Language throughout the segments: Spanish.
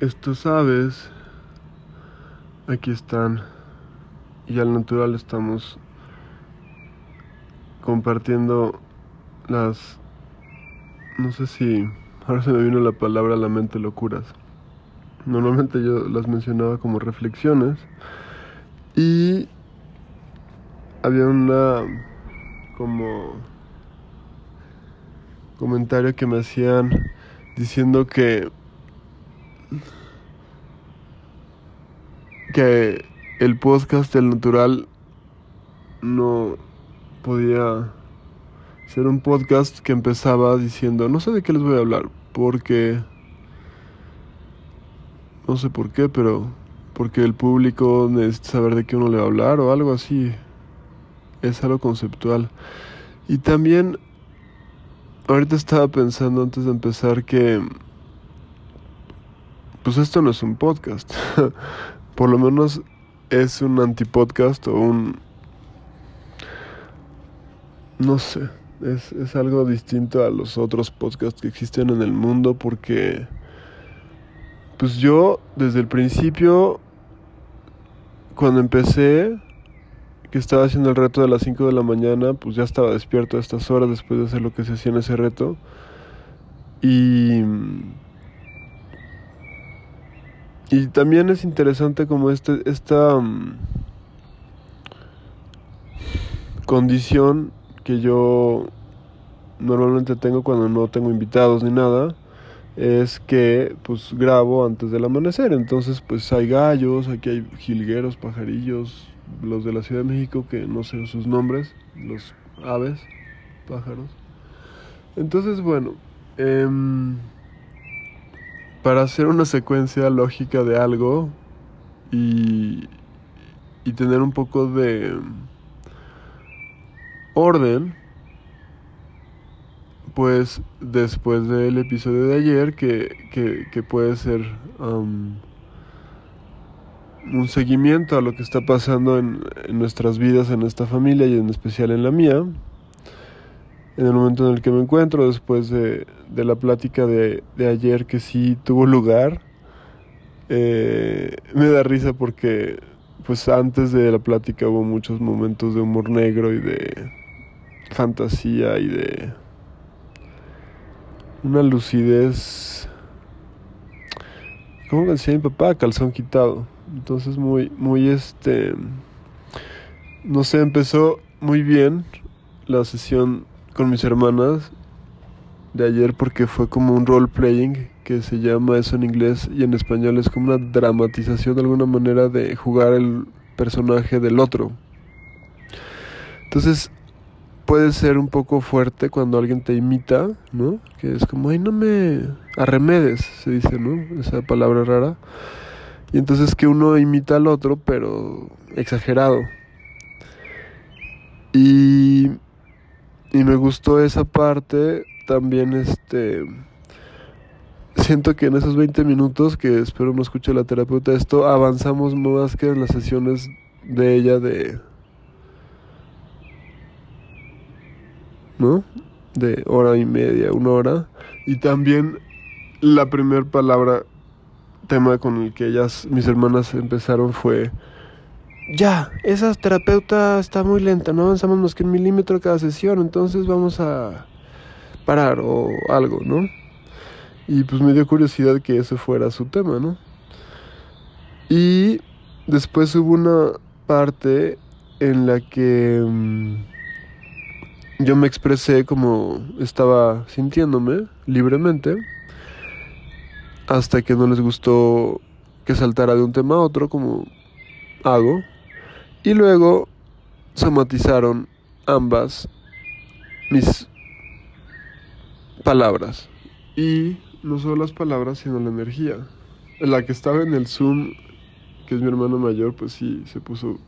estos aves aquí están. Y al natural estamos compartiendo las no sé si ahora se me vino la palabra a la mente locuras. Normalmente yo las mencionaba como reflexiones. Y había una como comentario que me hacían diciendo que que el podcast del natural no podía ser un podcast que empezaba diciendo no sé de qué les voy a hablar porque no sé por qué pero porque el público necesita saber de qué uno le va a hablar o algo así. Es algo conceptual. Y también ahorita estaba pensando antes de empezar que pues esto no es un podcast. Por lo menos es un antipodcast o un... No sé, es, es algo distinto a los otros podcasts que existen en el mundo porque... Pues yo desde el principio, cuando empecé, que estaba haciendo el reto de las 5 de la mañana, pues ya estaba despierto a estas horas después de hacer lo que se hacía en ese reto. Y y también es interesante como este, esta um, condición que yo normalmente tengo cuando no tengo invitados ni nada es que pues grabo antes del amanecer. Entonces pues hay gallos aquí hay jilgueros pajarillos los de la Ciudad de México que no sé sus nombres los aves pájaros. Entonces bueno eh, para hacer una secuencia lógica de algo y, y tener un poco de orden, pues después del episodio de ayer, que, que, que puede ser um, un seguimiento a lo que está pasando en, en nuestras vidas, en esta familia y en especial en la mía, en el momento en el que me encuentro, después de, la plática de, ayer que sí tuvo lugar, eh, me da risa porque pues antes de la plática hubo muchos momentos de humor negro y de fantasía y de una lucidez, ¿cómo decía mi papá? Calzón quitado. Entonces muy, muy este, no sé, empezó muy bien la sesión con mis hermanas de ayer porque fue como un role playing que se llama eso en inglés y en español es como una dramatización de alguna manera de jugar el personaje del otro. Entonces puede ser un poco fuerte cuando alguien te imita, ¿no? Que es como, ay, no me arremedes, se dice, ¿no? Esa palabra rara. Y entonces que uno imita al otro, pero exagerado. Y y me gustó esa parte también este siento que en esos 20 minutos que espero no escuche la terapeuta esto avanzamos más que en las sesiones de ella de ¿no? de hora y media, una hora y también la primera palabra tema con el que ellas mis hermanas empezaron fue ya, esa terapeuta está muy lenta, no avanzamos más que un milímetro cada sesión, entonces vamos a parar o algo, ¿no? Y pues me dio curiosidad que ese fuera su tema, ¿no? Y después hubo una parte en la que mm, yo me expresé como estaba sintiéndome libremente, hasta que no les gustó que saltara de un tema a otro, como hago y luego somatizaron ambas mis palabras. Y no solo las palabras, sino la energía. La que estaba en el Zoom, que es mi hermano mayor, pues sí, se puso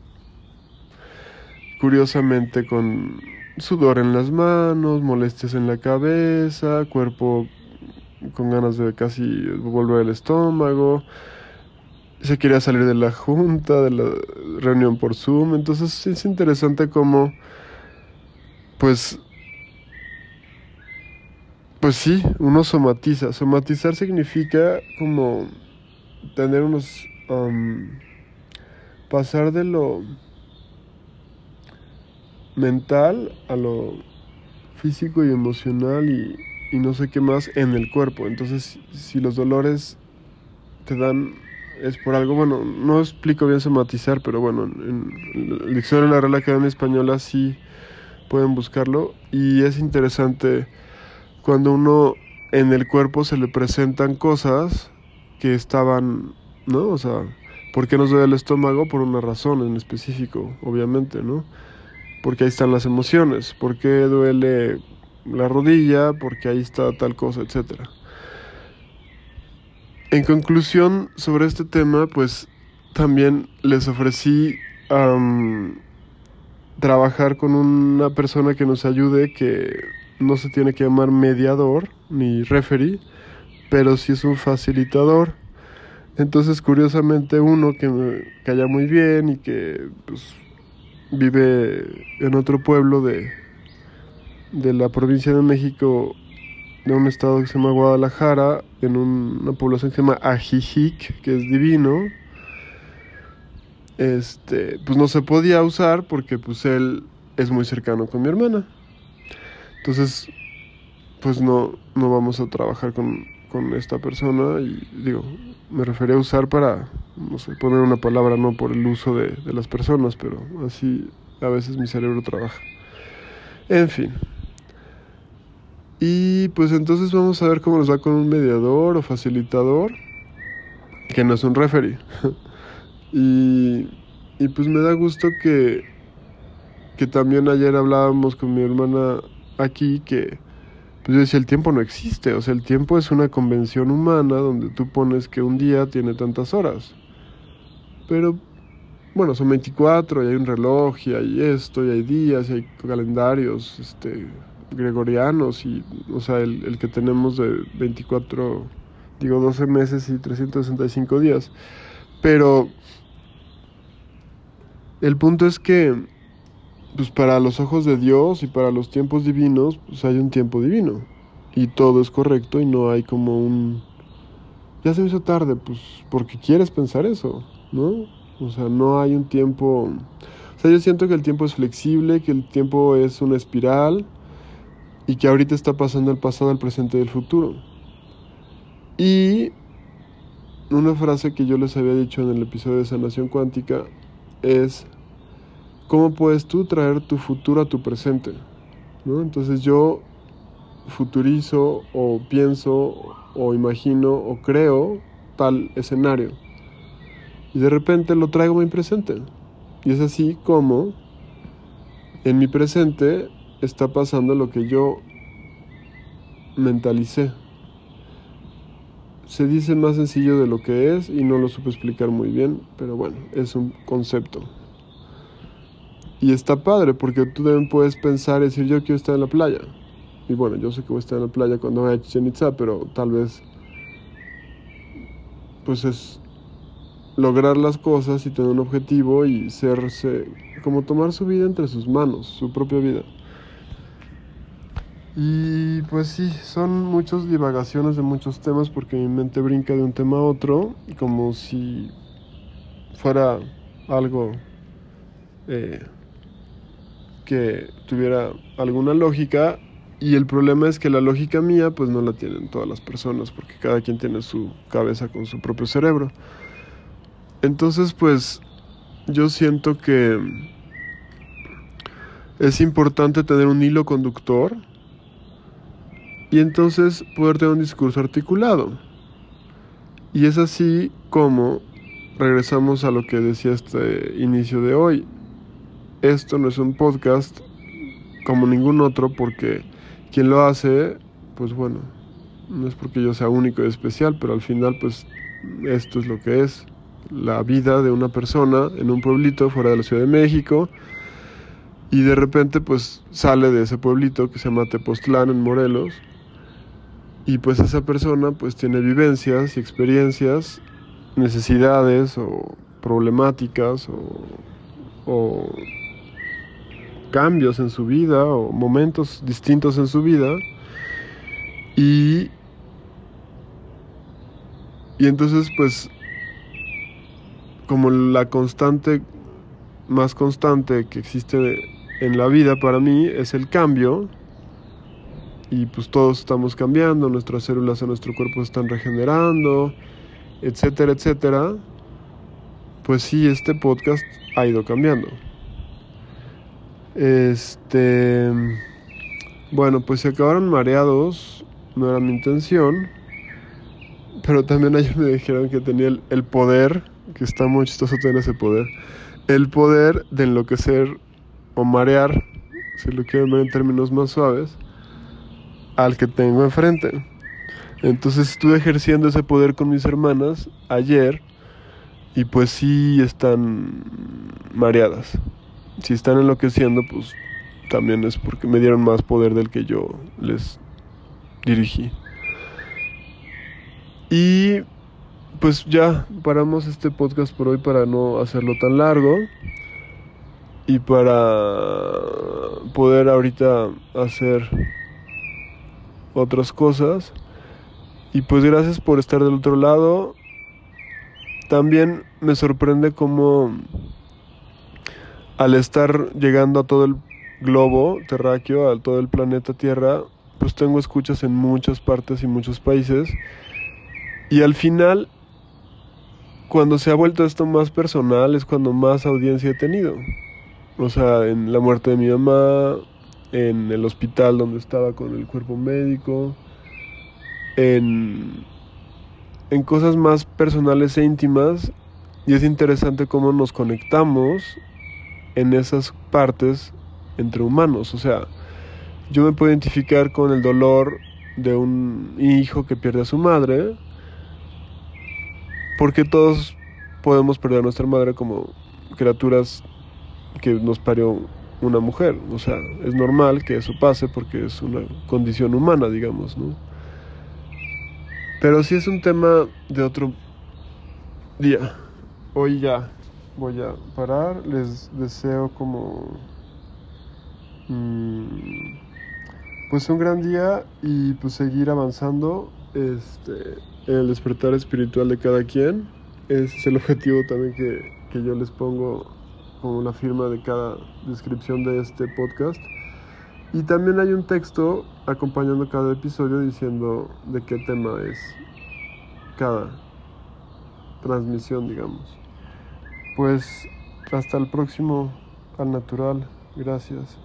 curiosamente con sudor en las manos, molestias en la cabeza, cuerpo con ganas de casi volver al estómago se quería salir de la junta, de la reunión por Zoom. Entonces es interesante cómo, pues, pues sí, uno somatiza. Somatizar significa como tener unos... Um, pasar de lo mental a lo físico y emocional y, y no sé qué más en el cuerpo. Entonces, si los dolores te dan es por algo, bueno, no explico bien somatizar, pero bueno, en el diccionario de la Real Academia Española sí pueden buscarlo y es interesante cuando uno en el cuerpo se le presentan cosas que estaban, ¿no? O sea, ¿por qué nos duele el estómago? Por una razón en específico, obviamente, ¿no? Porque ahí están las emociones, ¿por qué duele la rodilla? Porque ahí está tal cosa, etcétera. En conclusión sobre este tema, pues también les ofrecí trabajar con una persona que nos ayude, que no se tiene que llamar mediador ni referee, pero sí es un facilitador. Entonces, curiosamente, uno que me calla muy bien y que pues, vive en otro pueblo de, de la provincia de México de un estado que se llama Guadalajara, en una población que se llama Ajijic, que es divino. Este, pues no se podía usar porque pues él es muy cercano con mi hermana. Entonces, pues no, no vamos a trabajar con, con esta persona y digo, me refería a usar para, no sé, poner una palabra no por el uso de, de las personas, pero así a veces mi cerebro trabaja. En fin. Y pues entonces vamos a ver cómo nos va con un mediador o facilitador, que no es un referee. y, y pues me da gusto que, que también ayer hablábamos con mi hermana aquí que pues yo decía el tiempo no existe, o sea, el tiempo es una convención humana donde tú pones que un día tiene tantas horas. Pero bueno, son 24 y hay un reloj y hay esto y hay días y hay calendarios, este gregorianos y, o sea, el, el, que tenemos de 24, digo, 12 meses y 365 días. Pero el punto es que, pues para los ojos de Dios y para los tiempos divinos, pues hay un tiempo divino. Y todo es correcto y no hay como un... Ya se me hizo tarde, pues porque quieres pensar eso, ¿no? O sea, no hay un tiempo... O sea, yo siento que el tiempo es flexible, que el tiempo es una espiral y que ahorita está pasando el pasado, el presente y el futuro. Y una frase que yo les había dicho en el episodio de sanación cuántica es, ¿cómo puedes tú traer tu futuro a tu presente? ¿No? Entonces yo futurizo o pienso o imagino o creo tal escenario y de repente lo traigo a mi presente. Y es así como en mi presente está pasando lo que yo mentalicé. Se dice más sencillo de lo que es y no lo supe explicar muy bien, pero bueno, es un concepto. Y está padre porque tú también puedes pensar y decir yo quiero estar en la playa. Y bueno, yo sé que voy a estar en la playa cuando vaya a Chichen Itza, pero tal vez pues es lograr las cosas y tener un objetivo y serse como tomar su vida entre sus manos, su propia vida. Y pues sí, son muchas divagaciones de muchos temas porque mi mente brinca de un tema a otro, como si fuera algo eh, que tuviera alguna lógica. Y el problema es que la lógica mía pues no la tienen todas las personas porque cada quien tiene su cabeza con su propio cerebro. Entonces pues yo siento que es importante tener un hilo conductor y entonces poder tener un discurso articulado. Y es así como regresamos a lo que decía este inicio de hoy. Esto no es un podcast como ningún otro porque quien lo hace, pues bueno, no es porque yo sea único y especial, pero al final pues esto es lo que es la vida de una persona en un pueblito fuera de la Ciudad de México y de repente pues sale de ese pueblito que se llama Tepoztlán en Morelos y pues esa persona pues tiene vivencias y experiencias, necesidades o problemáticas o, o cambios en su vida o momentos distintos en su vida. Y y entonces pues como la constante más constante que existe en la vida para mí es el cambio y pues todos estamos cambiando, nuestras células en nuestro cuerpo se están regenerando, etcétera, etcétera, pues sí, este podcast ha ido cambiando. Este, bueno, pues se acabaron mareados, no era mi intención, pero también ellos me dijeron que tenía el, el poder, que está muy chistoso tener ese poder, el poder de enloquecer o marear, si lo quieren ver en términos más suaves, al que tengo enfrente. Entonces estuve ejerciendo ese poder con mis hermanas ayer y pues sí están mareadas. Si están enloqueciendo, pues también es porque me dieron más poder del que yo les dirigí. Y pues ya paramos este podcast por hoy para no hacerlo tan largo y para poder ahorita hacer otras cosas. Y pues gracias por estar del otro lado. También me sorprende cómo al estar llegando a todo el globo terráqueo, a todo el planeta Tierra, pues tengo escuchas en muchas partes y muchos países. Y al final, cuando se ha vuelto esto más personal, es cuando más audiencia he tenido. O sea, en la muerte de mi mamá, en el hospital donde estaba con el cuerpo médico, en, en cosas más personales e íntimas. Y es interesante cómo nos conectamos en esas partes entre humanos. O sea, yo me puedo identificar con el dolor de un hijo que pierde a su madre, porque todos podemos perder a nuestra madre como criaturas que nos parió una mujer. O sea, es normal que eso pase porque es una condición humana, digamos, ¿no? Pero si es un tema de otro día. Hoy ya voy a parar. Les deseo como... Mm, pues un gran día y pues seguir avanzando este, en el despertar espiritual de cada quien. Ese es el objetivo también que, que yo les pongo como la firma de cada descripción de este podcast. Y también hay un texto acompañando cada episodio diciendo de qué tema es cada transmisión, digamos. Pues hasta el próximo al natural. Gracias.